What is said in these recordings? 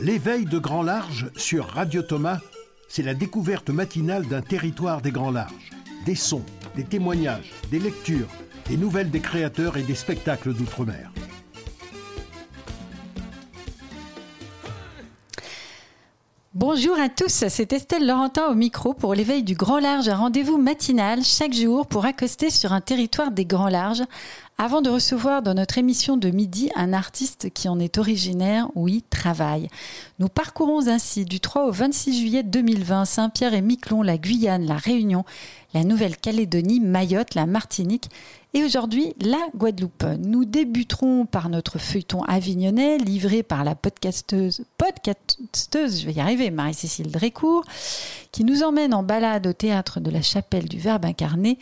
L'éveil de Grand Large sur Radio Thomas, c'est la découverte matinale d'un territoire des Grands Larges. Des sons, des témoignages, des lectures, des nouvelles des créateurs et des spectacles d'outre-mer. Bonjour à tous, c'est Estelle Laurentin au micro pour l'éveil du Grand Large, un rendez-vous matinal chaque jour pour accoster sur un territoire des Grands Larges avant de recevoir dans notre émission de midi un artiste qui en est originaire ou travaille. Nous parcourons ainsi du 3 au 26 juillet 2020 Saint-Pierre et Miquelon, la Guyane, la Réunion, la Nouvelle-Calédonie, Mayotte, la Martinique et aujourd'hui la Guadeloupe. Nous débuterons par notre feuilleton avignonnais livré par la podcasteuse, podcasteuse, je vais y arriver, Marie-Cécile Drécourt, qui nous emmène en balade au théâtre de la chapelle du Verbe incarné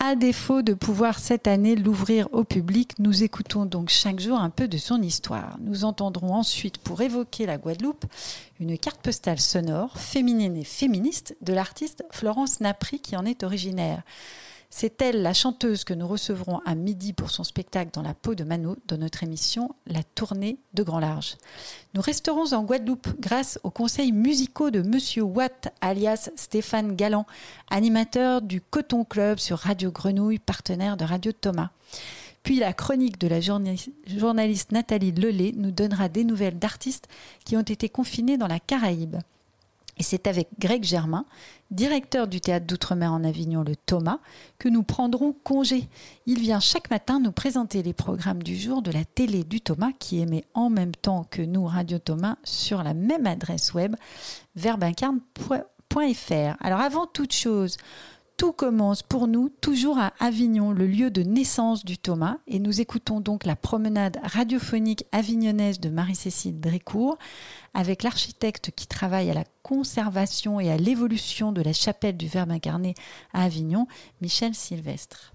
à défaut de pouvoir cette année l'ouvrir au public, nous écoutons donc chaque jour un peu de son histoire. Nous entendrons ensuite, pour évoquer la Guadeloupe, une carte postale sonore, féminine et féministe, de l'artiste Florence Napri qui en est originaire. C'est elle, la chanteuse, que nous recevrons à midi pour son spectacle dans la peau de Mano dans notre émission La tournée de Grand Large. Nous resterons en Guadeloupe grâce aux conseils musicaux de Monsieur Watt, alias Stéphane Galland, animateur du Coton Club sur Radio Grenouille, partenaire de Radio Thomas. Puis la chronique de la journaliste Nathalie Lelay nous donnera des nouvelles d'artistes qui ont été confinés dans la Caraïbe. Et c'est avec Greg Germain, directeur du théâtre d'outre-mer en Avignon, le Thomas, que nous prendrons congé. Il vient chaque matin nous présenter les programmes du jour de la télé du Thomas qui émet en même temps que nous, Radio Thomas, sur la même adresse web, verbincarne.fr. Alors avant toute chose, tout commence pour nous toujours à Avignon, le lieu de naissance du Thomas, et nous écoutons donc la promenade radiophonique avignonnaise de Marie-Cécile Drécourt avec l'architecte qui travaille à la conservation et à l'évolution de la chapelle du Verbe incarné à Avignon, Michel Sylvestre.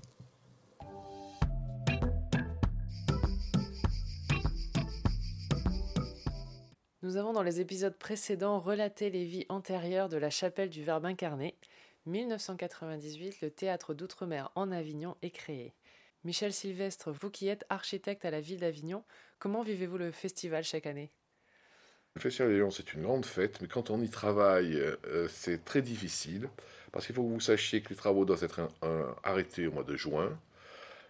Nous avons dans les épisodes précédents relaté les vies antérieures de la chapelle du Verbe incarné. 1998, le théâtre d'outre-mer en Avignon est créé. Michel Sylvestre, vous qui êtes architecte à la ville d'Avignon, comment vivez-vous le festival chaque année? Le Festival d'Avignon, c'est une grande fête, mais quand on y travaille, euh, c'est très difficile, parce qu'il faut que vous sachiez que les travaux doivent être arrêtés au mois de juin,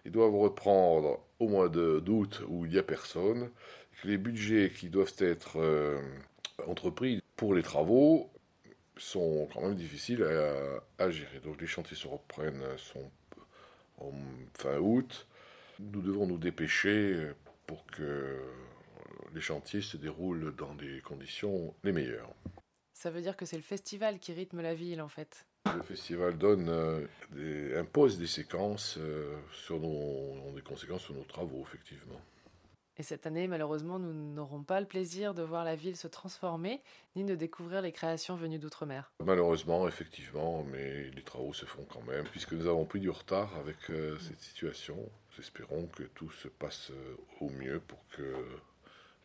ils doivent reprendre au mois d'août où il n'y a personne, que les budgets qui doivent être euh, entrepris pour les travaux sont quand même difficiles à, gérer. Donc les chantiers se reprennent sont en fin août. Nous devons nous dépêcher pour que les chantiers se déroulent dans des conditions les meilleures. Ça veut dire que c'est le festival qui rythme la ville en fait. Le festival donne, euh, des, impose des séquences euh, sur nos, des conséquences sur nos travaux effectivement. Et cette année, malheureusement, nous n'aurons pas le plaisir de voir la ville se transformer, ni de découvrir les créations venues d'outre-mer. Malheureusement, effectivement, mais les travaux se font quand même, puisque nous avons pris du retard avec euh, cette situation. Nous espérons que tout se passe euh, au mieux pour que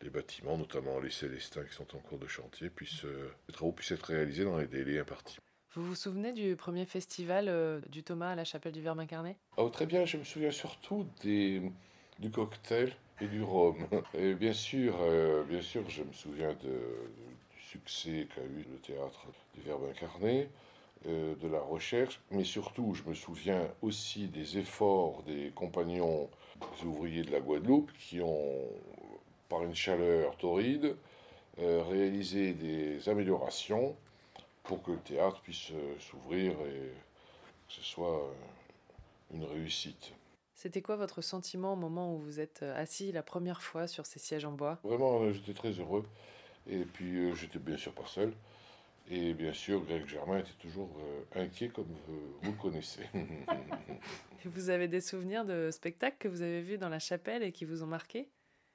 les bâtiments, notamment les Célestins qui sont en cours de chantier, puissent, euh, les travaux puissent être réalisés dans les délais impartis. Vous vous souvenez du premier festival du Thomas à la chapelle du Verbe incarné oh, Très bien, je me souviens surtout des, du cocktail et du rhum. Et bien sûr, euh, bien sûr, je me souviens du succès qu'a eu le théâtre du Verbe incarné, euh, de la recherche, mais surtout, je me souviens aussi des efforts des compagnons ouvriers de la Guadeloupe qui ont, par une chaleur torride, euh, réalisé des améliorations pour que le théâtre puisse s'ouvrir et que ce soit une réussite. C'était quoi votre sentiment au moment où vous êtes euh, assis la première fois sur ces sièges en bois? Vraiment, euh, j'étais très heureux. Et puis, euh, j'étais bien sûr pas seul. Et bien sûr, Greg Germain était toujours inquiet, comme vous le connaissez. vous avez des souvenirs de spectacles que vous avez vus dans la chapelle et qui vous ont marqué?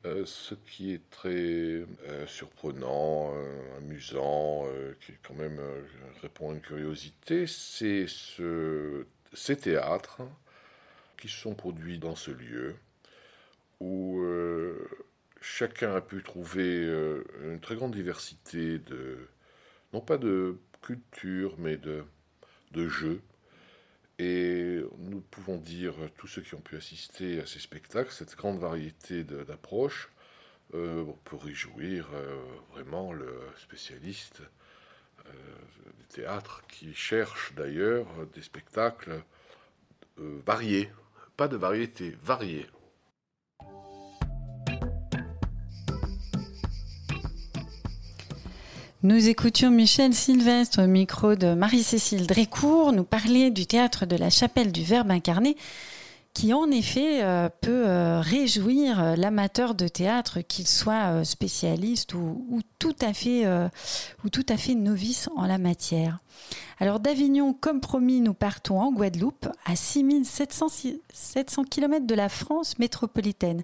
Ce qui est très surprenant, amusant, qui quand même répond à une curiosité, c'est ce, ces théâtres qui se sont produits dans ce lieu, où euh, chacun a pu trouver euh, une très grande diversité de, non pas de culture, mais de, de jeux. Et nous pouvons dire, tous ceux qui ont pu assister à ces spectacles, cette grande variété d'approches euh, pour réjouir vraiment le spécialiste du théâtre qui cherche d'ailleurs des spectacles variés, pas de variété, variés. Nous écoutions Michel Sylvestre au micro de Marie-Cécile Drécourt nous parler du théâtre de la chapelle du Verbe incarné qui en effet euh, peut euh, réjouir euh, l'amateur de théâtre, qu'il soit spécialiste ou tout à fait novice en la matière. Alors d'Avignon, comme promis, nous partons en Guadeloupe, à 6700 700 km de la France métropolitaine,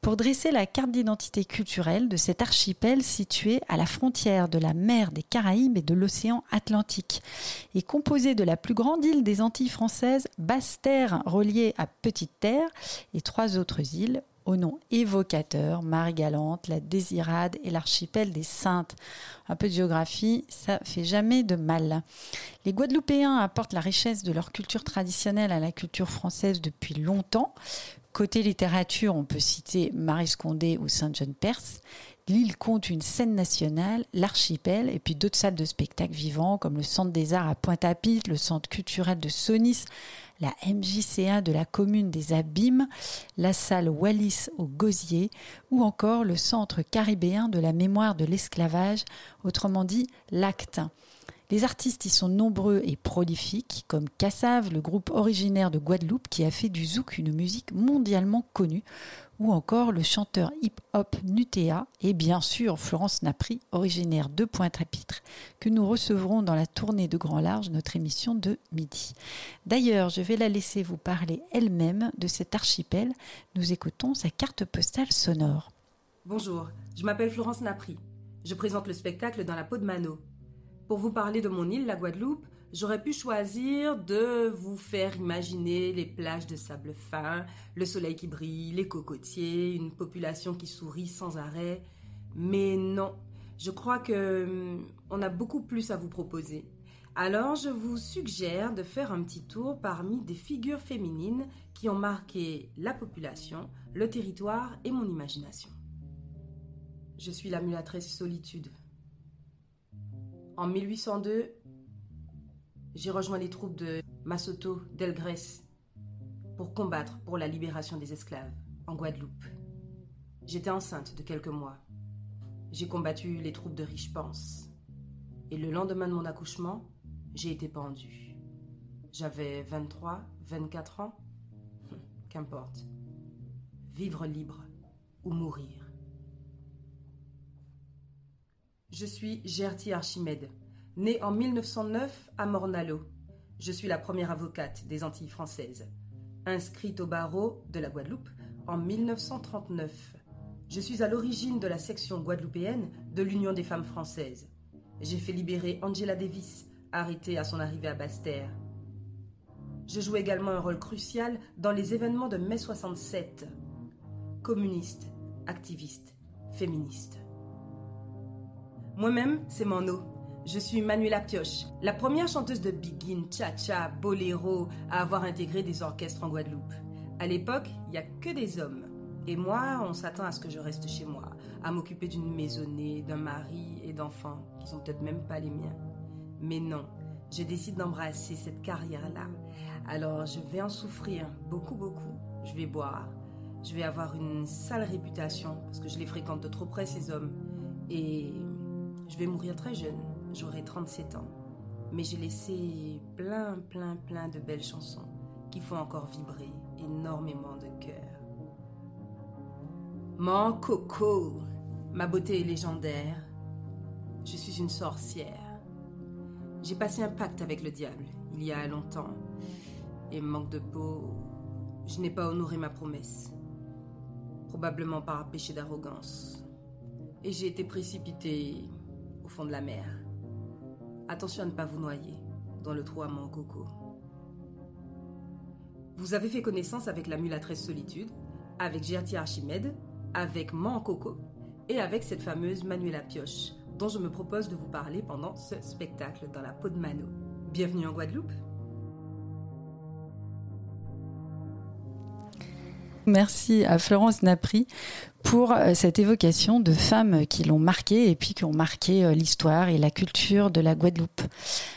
pour dresser la carte d'identité culturelle de cet archipel situé à la frontière de la mer des Caraïbes et de l'océan Atlantique, et composé de la plus grande île des Antilles françaises, Basse-Terre, reliée à Petite-Terre, et trois autres îles, au nom évocateur, Marie-Galante, la Désirade et l'archipel des Saintes. Un peu de géographie, ça fait jamais de mal. Les Guadeloupéens apportent la richesse de leur culture traditionnelle à la culture française depuis longtemps. Côté littérature, on peut citer Marie Scondé ou Saint-John Perse. L'île compte une scène nationale, l'archipel, et puis d'autres salles de spectacle vivants comme le Centre des Arts à Pointe-à-Pitre, le Centre culturel de Sonis, la MJCA de la commune des Abîmes, la salle Wallis au Gosier ou encore le Centre caribéen de la mémoire de l'esclavage, autrement dit l'ACTE. Les artistes y sont nombreux et prolifiques, comme Cassav, le groupe originaire de Guadeloupe qui a fait du zouk une musique mondialement connue, ou encore le chanteur hip-hop Nutea et bien sûr Florence Napri, originaire de Pointe-à-Pitre, que nous recevrons dans la tournée de Grand Large, notre émission de midi. D'ailleurs, je vais la laisser vous parler elle-même de cet archipel. Nous écoutons sa carte postale sonore. Bonjour, je m'appelle Florence Napri. Je présente le spectacle dans la peau de Mano. Pour vous parler de mon île, la Guadeloupe, J'aurais pu choisir de vous faire imaginer les plages de sable fin, le soleil qui brille, les cocotiers, une population qui sourit sans arrêt. Mais non, je crois que hum, on a beaucoup plus à vous proposer. Alors, je vous suggère de faire un petit tour parmi des figures féminines qui ont marqué la population, le territoire et mon imagination. Je suis la mulatrice Solitude. En 1802, j'ai rejoint les troupes de Masoto Delgrès pour combattre pour la libération des esclaves en Guadeloupe. J'étais enceinte de quelques mois. J'ai combattu les troupes de Richepens. Et le lendemain de mon accouchement, j'ai été pendue. J'avais 23, 24 ans. Hum, qu'importe. Vivre libre ou mourir. Je suis Gertie Archimède, Née en 1909 à Mornalo, je suis la première avocate des Antilles françaises. Inscrite au barreau de la Guadeloupe en 1939. Je suis à l'origine de la section guadeloupéenne de l'Union des femmes françaises. J'ai fait libérer Angela Davis, arrêtée à son arrivée à Basse-Terre. Je joue également un rôle crucial dans les événements de mai 67. Communiste, activiste, féministe. Moi-même, c'est eau. Je suis Manuela Pioche, la première chanteuse de begin, cha-cha, boléro à avoir intégré des orchestres en Guadeloupe. À l'époque, il n'y a que des hommes. Et moi, on s'attend à ce que je reste chez moi, à m'occuper d'une maisonnée, d'un mari et d'enfants, qui sont peut-être même pas les miens. Mais non, je décide d'embrasser cette carrière-là. Alors, je vais en souffrir beaucoup, beaucoup. Je vais boire. Je vais avoir une sale réputation parce que je les fréquente de trop près, ces hommes. Et je vais mourir très jeune j'aurai 37 ans. Mais j'ai laissé plein, plein, plein de belles chansons qui font encore vibrer énormément de cœur. Mon coco, ma beauté est légendaire. Je suis une sorcière. J'ai passé un pacte avec le diable il y a longtemps. Et manque de peau, je n'ai pas honoré ma promesse. Probablement par péché d'arrogance. Et j'ai été précipitée fond de la mer. Attention à ne pas vous noyer dans le trou à coco. Vous avez fait connaissance avec la mulatresse Solitude, avec Gertie Archimède, avec Coco et avec cette fameuse Manuela Pioche, dont je me propose de vous parler pendant ce spectacle dans la peau de Mano. Bienvenue en Guadeloupe. Merci à Florence Napri pour euh, cette évocation de femmes qui l'ont marqué et puis qui ont marqué euh, l'histoire et la culture de la Guadeloupe.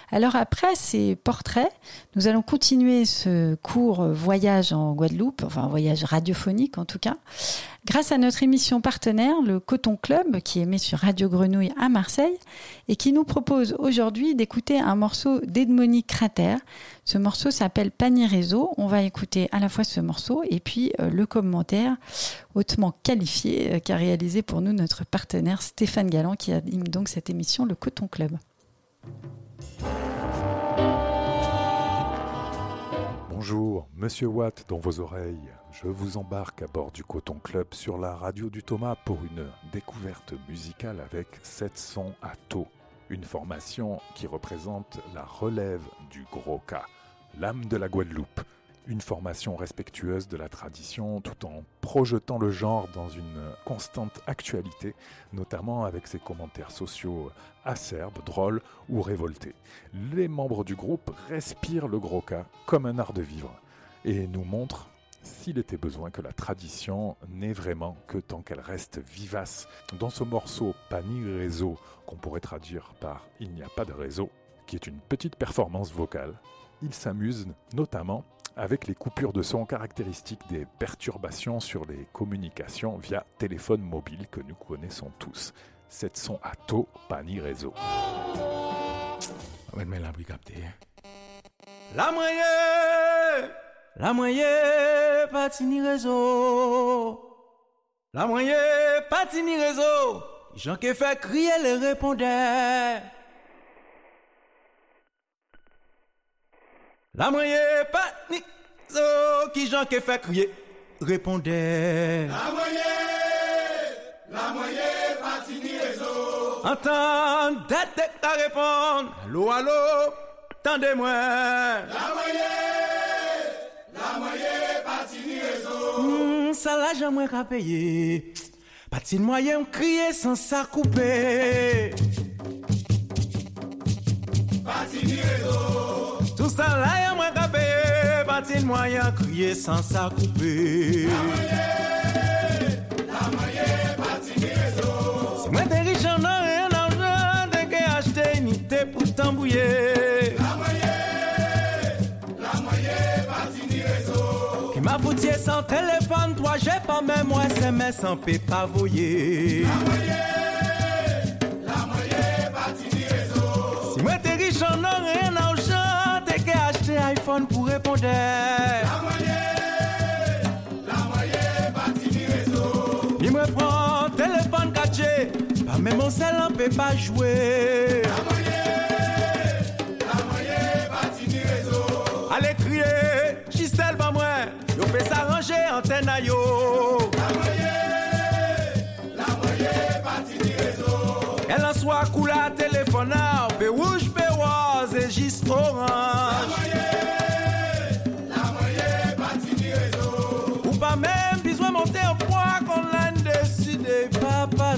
Alors après ces portraits, nous allons continuer ce court voyage en Guadeloupe, enfin voyage radiophonique en tout cas, grâce à notre émission partenaire, le Coton Club, qui émet sur Radio Grenouille à Marseille et qui nous propose aujourd'hui d'écouter un morceau d'Edmonique Crater. Ce morceau s'appelle Panier Réseau. On va écouter à la fois ce morceau et puis euh, le commentaire hautement qualifié euh, qu'a réalisé pour nous notre partenaire Stéphane Galland qui anime donc cette émission Le Coton Club. Bonjour, Monsieur Watt dans vos oreilles. Je vous embarque à bord du Coton Club sur la radio du Thomas pour une découverte musicale avec 700 à taux. Une formation qui représente la relève du gros cas, l'âme de la Guadeloupe une formation respectueuse de la tradition tout en projetant le genre dans une constante actualité, notamment avec ses commentaires sociaux acerbes, drôles ou révoltés. Les membres du groupe respirent le gros cas comme un art de vivre et nous montrent s'il était besoin que la tradition n'est vraiment que tant qu'elle reste vivace. Dans ce morceau Pani Réseau, qu'on pourrait traduire par Il n'y a pas de réseau, qui est une petite performance vocale, il s'amuse notamment avec les coupures de son caractéristiques des perturbations sur les communications via téléphone mobile que nous connaissons tous. Cette son à taux, pas ni réseau. la La moyenne, la moyenne, pas ni réseau. La moyenne, pas ni réseau. Jean qui fait crier les répondeurs. La moyenne pas ni zo qui j'en qui fait crier répondait. La moyenne, la moyenne pas ni réseau. Entendez ta répondre. Allô allô, tendez-moi. La moyenne, la moyenne pas ni réseau. Hmm, ça là j'aimerais qu'à payer. Pas de moyen crier sans ça couper. Pas ni réseau. Là, y'a moins qu'à payer. Bâti moyen, crier sans ça couper. La moyenne, la moyenne, bâti réseau. Si moi t'es riche en or et en argent, t'es qu'à acheter une unité pour t'embrouiller. La moyenne, la moyenne, bâti réseau. Qui m'a sans téléphone, toi j'ai pas même moi SMS sans paix pas voyer. La moyenne, la moyenne, bâti réseau. Si moi t'es riche en or et en argent, iPhone pour répondre. La moyenne, la moyenne, bâti réseau. Il me prend téléphone caché, pas même mon sel on peut pas jouer. La moyenne, la moyenne, bâti réseau. Allez crier, Gisèle pas moi, yo peut s'arranger antenne à yo. La moyenne, la moyenne, bâti réseau. Elle en soit cool à téléphone,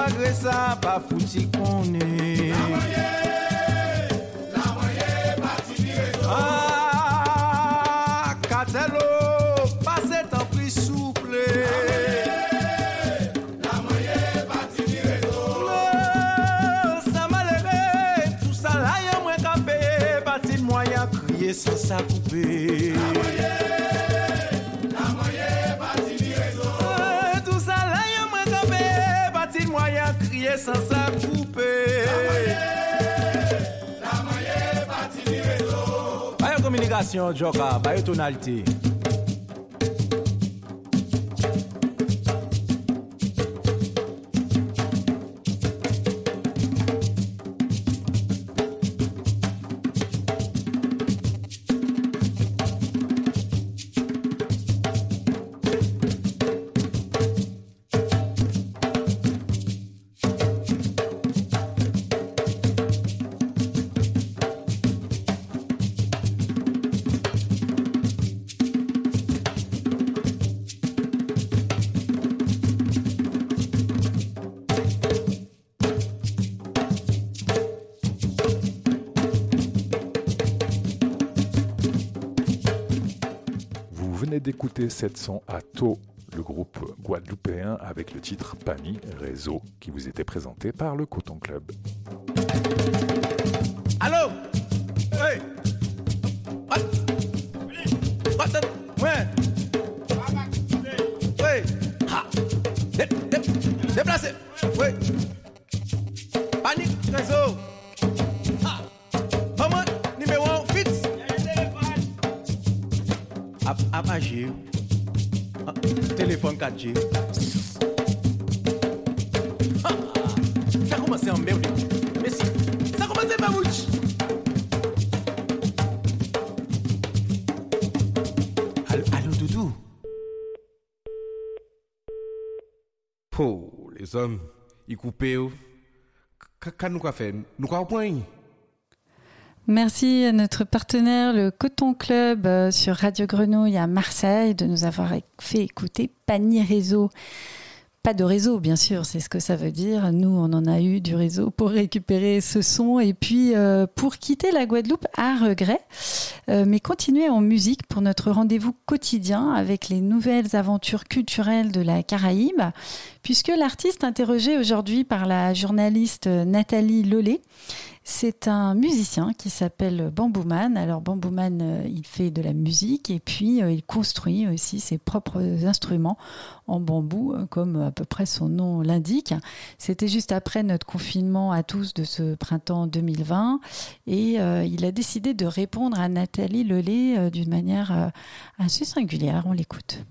c'est malgré ça, pas foutu qu'on est. La moyenne, la moyenne, partie du réseau. Ah, Catello, passez en plus souple. La moyenne, partie du réseau. Ça m'a levé, tout ça là, y'a moins qu'à payer, partie de moyen, crier sans ça couper. Sans sa couper. La moyenne, partie du réseau. Pas communication, Joka, pas tonalité. D'écouter 700 à taux le groupe guadeloupéen avec le titre Pani Réseau qui vous était présenté par le Coton Club. Allô? apaje Telefon 4G Sa komanse an merde. Mesi, sa komanse mabouch Alo, alo, doudou. Po, les hommes, y koupe yo Ka nou ka fe, nou ka ou pwenye Merci à notre partenaire, le Coton Club euh, sur Radio Grenouille à Marseille, de nous avoir fait écouter Panier Réseau. Pas de réseau, bien sûr, c'est ce que ça veut dire. Nous, on en a eu du réseau pour récupérer ce son et puis euh, pour quitter la Guadeloupe à regret, euh, mais continuer en musique pour notre rendez-vous quotidien avec les nouvelles aventures culturelles de la Caraïbe, puisque l'artiste interrogé aujourd'hui par la journaliste Nathalie Lollet c'est un musicien qui s'appelle Bambouman. Alors Bambouman, euh, il fait de la musique et puis euh, il construit aussi ses propres instruments en bambou, euh, comme à peu près son nom l'indique. C'était juste après notre confinement à tous de ce printemps 2020 et il a décidé de répondre à Nathalie Lelay d'une manière assez singulière. On l'écoute.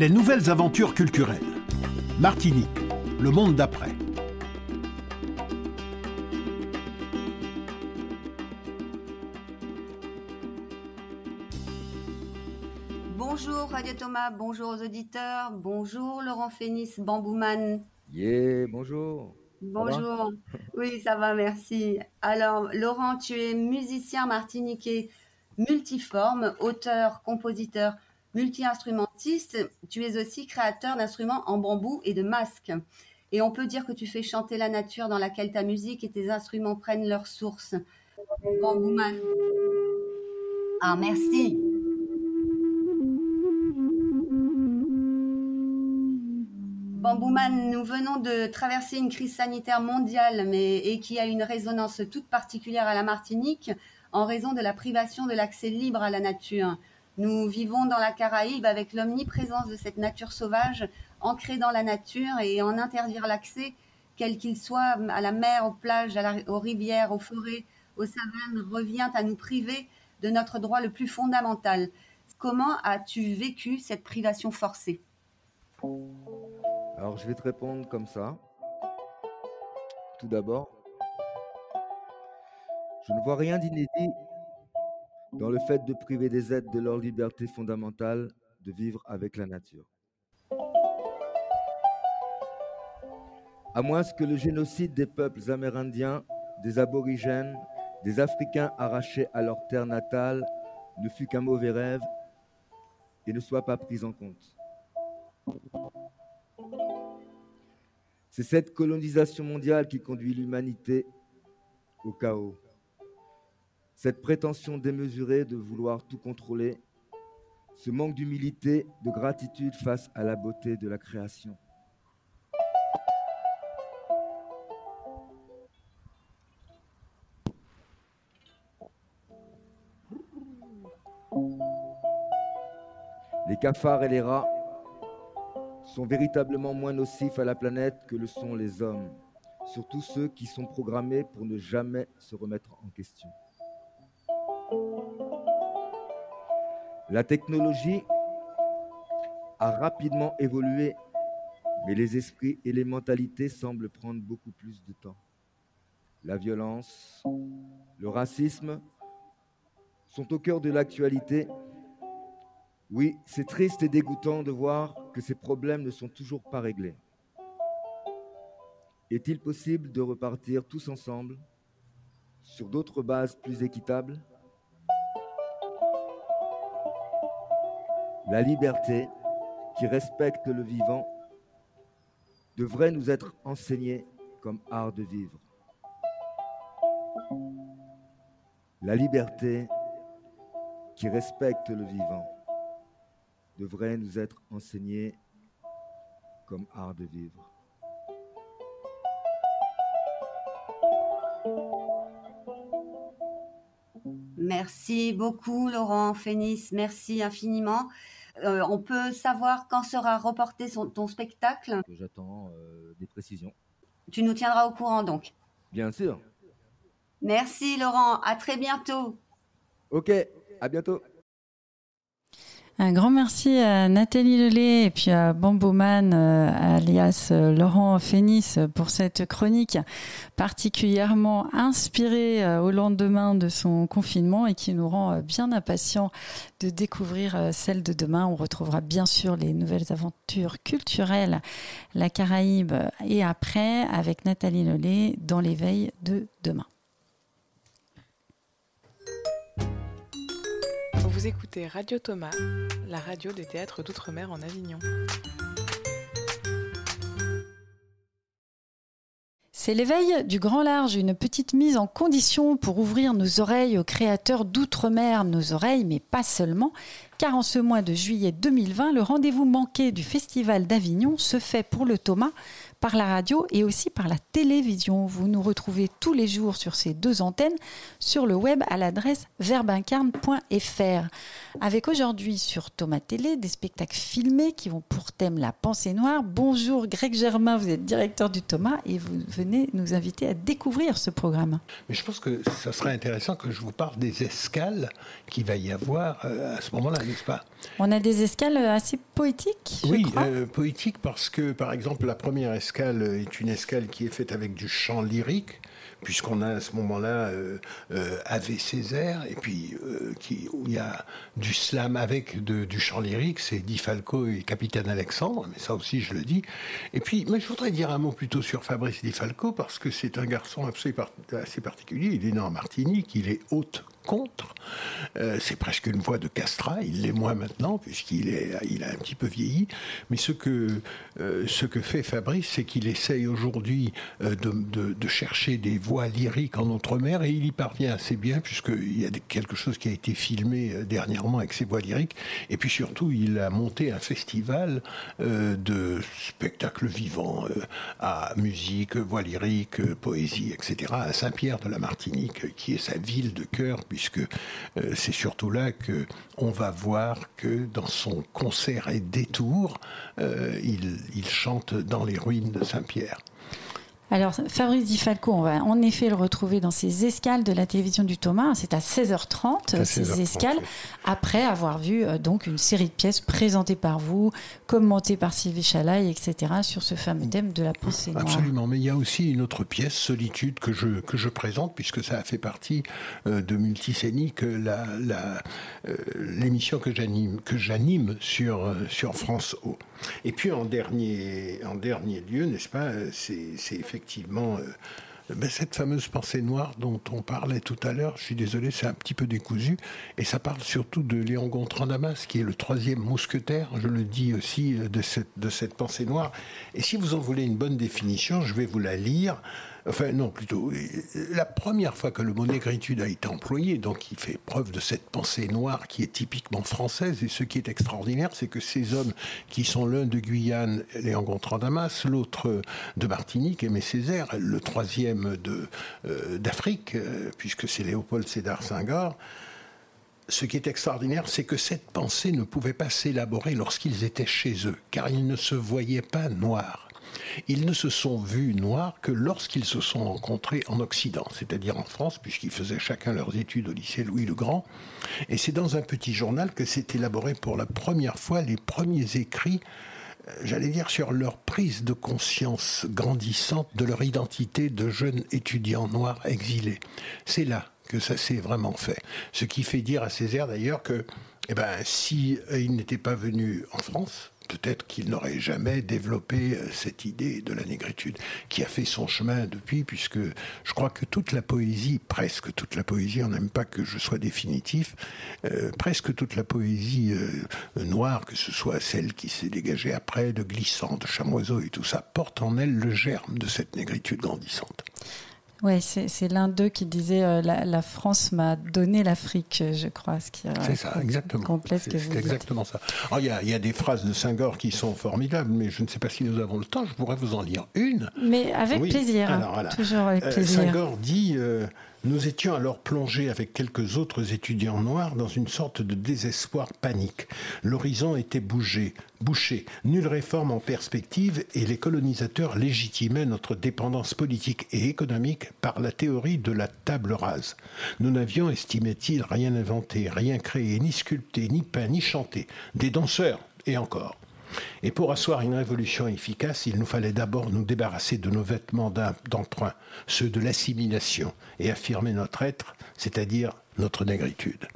Les nouvelles aventures culturelles. Martinique, le monde d'après. Bonjour Radio Thomas, bonjour aux auditeurs, bonjour Laurent Fénis, Bambouman. Yeah, bonjour. Bonjour. Oui, ça va, merci. Alors, Laurent, tu es musicien martiniquais multiforme, auteur, compositeur, multi-instrumentiste. Tu es aussi créateur d'instruments en bambou et de masques. Et on peut dire que tu fais chanter la nature dans laquelle ta musique et tes instruments prennent leur source. Bambouman. Ah, merci. Bambouman, nous venons de traverser une crise sanitaire mondiale, mais et qui a une résonance toute particulière à la Martinique en raison de la privation de l'accès libre à la nature. Nous vivons dans la Caraïbe avec l'omniprésence de cette nature sauvage ancrée dans la nature et en interdire l'accès, quel qu'il soit, à la mer, aux plages, aux rivières, aux forêts, aux savanes, revient à nous priver de notre droit le plus fondamental. Comment as-tu vécu cette privation forcée? Alors, je vais te répondre comme ça. Tout d'abord, je ne vois rien d'inédit dans le fait de priver des êtres de leur liberté fondamentale de vivre avec la nature. À moins que le génocide des peuples amérindiens, des aborigènes, des Africains arrachés à leur terre natale ne fût qu'un mauvais rêve et ne soit pas pris en compte. C'est cette colonisation mondiale qui conduit l'humanité au chaos. Cette prétention démesurée de vouloir tout contrôler, ce manque d'humilité, de gratitude face à la beauté de la création. Les cafards et les rats sont véritablement moins nocifs à la planète que le sont les hommes, surtout ceux qui sont programmés pour ne jamais se remettre en question. La technologie a rapidement évolué, mais les esprits et les mentalités semblent prendre beaucoup plus de temps. La violence, le racisme sont au cœur de l'actualité. Oui, c'est triste et dégoûtant de voir que ces problèmes ne sont toujours pas réglés. Est-il possible de repartir tous ensemble sur d'autres bases plus équitables? La liberté qui respecte le vivant devrait nous être enseignée comme art de vivre. La liberté qui respecte le vivant devrait nous être enseignée comme art de vivre. Merci beaucoup, Laurent Fénis. Merci infiniment. Euh, on peut savoir quand sera reporté ton spectacle? J'attends euh, des précisions. Tu nous tiendras au courant donc Bien sûr. Merci, Laurent. À très bientôt. Ok, à bientôt. Un grand merci à Nathalie Lelay et puis à Bamboman, euh, alias euh, Laurent Fénis, pour cette chronique particulièrement inspirée euh, au lendemain de son confinement et qui nous rend bien impatients de découvrir celle de demain. On retrouvera bien sûr les nouvelles aventures culturelles, la Caraïbe et après avec Nathalie Lelay dans l'éveil de demain. Vous écoutez Radio Thomas, la radio des théâtres d'outre-mer en Avignon. C'est l'éveil du grand large, une petite mise en condition pour ouvrir nos oreilles aux créateurs d'outre-mer, nos oreilles, mais pas seulement, car en ce mois de juillet 2020, le rendez-vous manqué du Festival d'Avignon se fait pour le Thomas par la radio et aussi par la télévision. Vous nous retrouvez tous les jours sur ces deux antennes sur le web à l'adresse verbincarne.fr. Avec aujourd'hui sur Thomas Télé des spectacles filmés qui vont pour thème la pensée noire. Bonjour Greg Germain, vous êtes directeur du Thomas et vous venez nous inviter à découvrir ce programme. Mais je pense que ça serait intéressant que je vous parle des escales qu'il va y avoir euh, à ce moment-là, n'est-ce pas? On a des escales assez poétiques. oui, euh, poétiques parce que par exemple la première escale est une escale qui est faite avec du chant lyrique, puisqu'on a à ce moment-là euh, euh Ave Césaire, et puis euh, qui, où il y a du slam avec du chant lyrique, c'est Di Falco et Capitaine Alexandre, mais ça aussi je le dis. Et puis, mais je voudrais dire un mot plutôt sur Fabrice Di Falco, parce que c'est un garçon assez particulier, il est né en Martinique, il est hôte contre. Euh, c'est presque une voix de Castra, il l'est moins maintenant, puisqu'il est, il a un petit peu vieilli. Mais ce que, euh, ce que fait Fabrice, c'est qu'il essaye aujourd'hui euh, de, de, chercher des voix lyriques en outre-mer, et il y parvient assez bien, puisqu'il y a quelque chose qui a été filmé dernièrement avec ses voix lyriques. Et puis surtout, il a monté un festival de spectacles vivants à musique, voix lyrique, poésie, etc., à Saint-Pierre de la Martinique, qui est sa ville de cœur, puisque euh, c'est surtout là que on va voir que dans son concert et détour, euh, il chante dans les ruines de Saint-Pierre. Alors, Fabrice Di Falco, on va en effet le retrouver dans ces escales de la télévision du Thomas. C'est à 16h30, ces escales, après avoir vu euh, donc une série de pièces présentées par vous, commentées par Sylvie Chalaï, etc., sur ce fameux thème de la pensée noire. Absolument, mais il y a aussi une autre pièce, Solitude, que je, que je présente, puisque ça a fait partie euh, de Multisénique, l'émission la, que j'anime sur, sur France O. Et puis en dernier, en dernier lieu, n'est-ce pas, c'est effectivement euh, ben, cette fameuse pensée noire dont on parlait tout à l'heure. Je suis désolé, c'est un petit peu décousu. Et ça parle surtout de Léon Gontran Damas, qui est le troisième mousquetaire, je le dis aussi, euh, de cette pensée noire. Et si vous en voulez une bonne définition, je vais vous la lire. Enfin, non, plutôt. La première fois que le mot négritude a été employé, donc il fait preuve de cette pensée noire qui est typiquement française. Et ce qui est extraordinaire, c'est que ces hommes qui sont l'un de Guyane, Léon Gontran Damas, l'autre de Martinique, Aimé Césaire, le troisième euh, d'Afrique, euh, puisque c'est Léopold Sédar Senghor, ce qui est extraordinaire, c'est que cette pensée ne pouvait pas s'élaborer lorsqu'ils étaient chez eux, car ils ne se voyaient pas noirs. Ils ne se sont vus noirs que lorsqu'ils se sont rencontrés en Occident, c'est-à-dire en France, puisqu'ils faisaient chacun leurs études au lycée Louis le Grand. Et c'est dans un petit journal que s'est élaboré pour la première fois les premiers écrits euh, j'allais dire, sur leur prise de conscience grandissante de leur identité de jeunes étudiants noirs exilés. C'est là que ça s'est vraiment fait. Ce qui fait dire à Césaire d'ailleurs que, eh ben, si il n'était pas venu en France, peut-être qu'il n'aurait jamais développé euh, cette idée de la négritude, qui a fait son chemin depuis, puisque je crois que toute la poésie, presque toute la poésie, on n'aime pas que je sois définitif, euh, presque toute la poésie euh, noire, que ce soit celle qui s'est dégagée après, de Glissant, de Chamoiseau et tout ça, porte en elle le germe de cette négritude grandissante. Oui, c'est l'un d'eux qui disait euh, la, France m'a donné l'Afrique, je crois. C'est ça, exactement. C'est exactement ça. Il y, y, a des phrases de Senghor qui sont formidables, mais je ne sais pas si nous avons le temps. Je pourrais vous en lire une. Mais avec plaisir. Hein. Toujours avec euh, plaisir. Senghor dit euh, nous étions alors plongés avec quelques autres étudiants noirs dans une sorte de désespoir panique. L'horizon était bougé, bouché, nulle réforme en perspective et les colonisateurs légitimaient notre dépendance politique et économique par la théorie de la table rase. Nous n'avions, estimait-il, rien inventé, rien créé, ni sculpté, ni peint, ni chanté. Des danseurs, et encore. Et pour asseoir une révolution efficace, il nous fallait d'abord nous débarrasser de nos vêtements d'emprunt, ceux de l'assimilation, et affirmer notre être, c'est-à-dire notre négritude.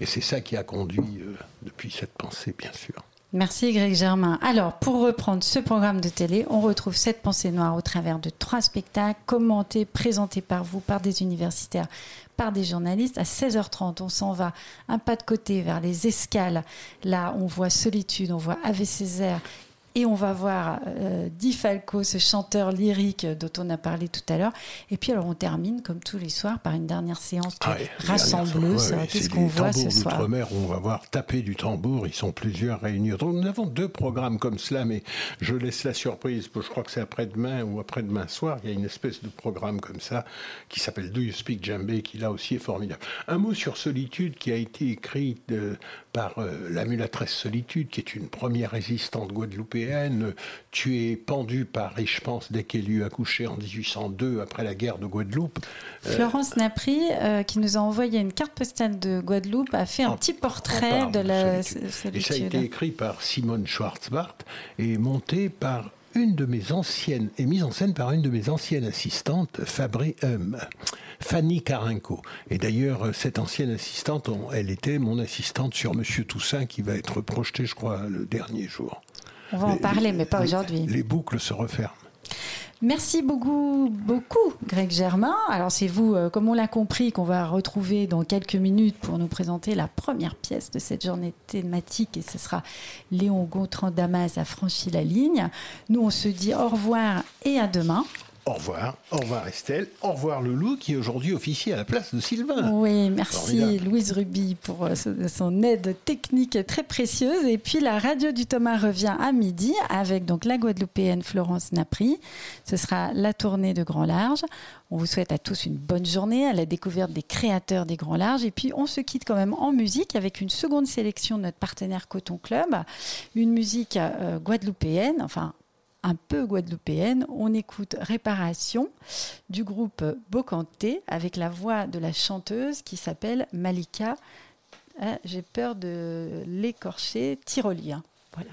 Et c'est ça qui a conduit euh, depuis cette pensée, bien sûr. Merci Greg Germain. Alors, pour reprendre ce programme de télé, on retrouve cette pensée noire au travers de trois spectacles commentés, présentés par vous, par des universitaires, par des journalistes. À 16h30, on s'en va un pas de côté vers les escales. Là, on voit Solitude, on voit Ave Césaire et on va voir euh, Di Falco, ce chanteur lyrique dont on a parlé tout à l'heure. Et puis alors on termine comme tous les soirs par une dernière séance ah rassembleuse. Qu'est-ce qu'on voit ce soir On va voir taper du tambour. Ils sont plusieurs réunis. Donc nous avons deux programmes comme cela, mais je laisse la surprise. Je crois que c'est après-demain ou après-demain soir. Il y a une espèce de programme comme ça qui s'appelle Do You Speak Djembe, qui là aussi est formidable. Un mot sur Solitude qui a été écrit de, par euh, la mulatresse Solitude, qui est une première résistante guadeloupéenne, tuée, pendue par pense, dès qu'elle eut accouché en 1802 après la guerre de Guadeloupe. Euh, Florence Napri, euh, qui nous a envoyé une carte postale de Guadeloupe, a fait un petit portrait de la Solitude. Et ça a été écrit par Simone Schwarzbart et monté par une de mes anciennes, et mise en scène par une de mes anciennes assistantes, Fabri, Fanny Carinco. Et d'ailleurs, euh, cette ancienne assistante, elle était mon assistante sur Monsieur Toussaint, qui va être projeté, je crois, le dernier jour. On va en parler, mais pas aujourd'hui. Les boucles se referment. Merci beaucoup, beaucoup, Greg Germain. Alors c'est vous, euh, comme on l'a compris, qu'on va retrouver dans quelques minutes pour nous présenter la première pièce de cette journée thématique, et ce sera Léon Gautran Damas a franchi la ligne. Nous, on se dit au revoir et à demain. Au revoir. Au revoir Estelle. Au revoir Loulou qui est aujourd'hui officier à la place de Sylvain. Oui, merci Louise Ruby pour euh, son aide technique très précieuse. Et puis la radio du Thomas revient à midi avec donc la Guadeloupéenne Florence Napri. Ce sera la tournée de Grand Large. On vous souhaite à tous une bonne journée à la découverte des créateurs des Grands Larges. Et puis on se quitte quand même en musique avec une seconde sélection de notre partenaire Coton Club. Une musique euh, guadeloupéenne, enfin un peu guadeloupéenne, on écoute Réparation du groupe Bocanté avec la voix de la chanteuse qui s'appelle Malika. Ah, j'ai peur de l'écorcher, tyrolien. Voilà.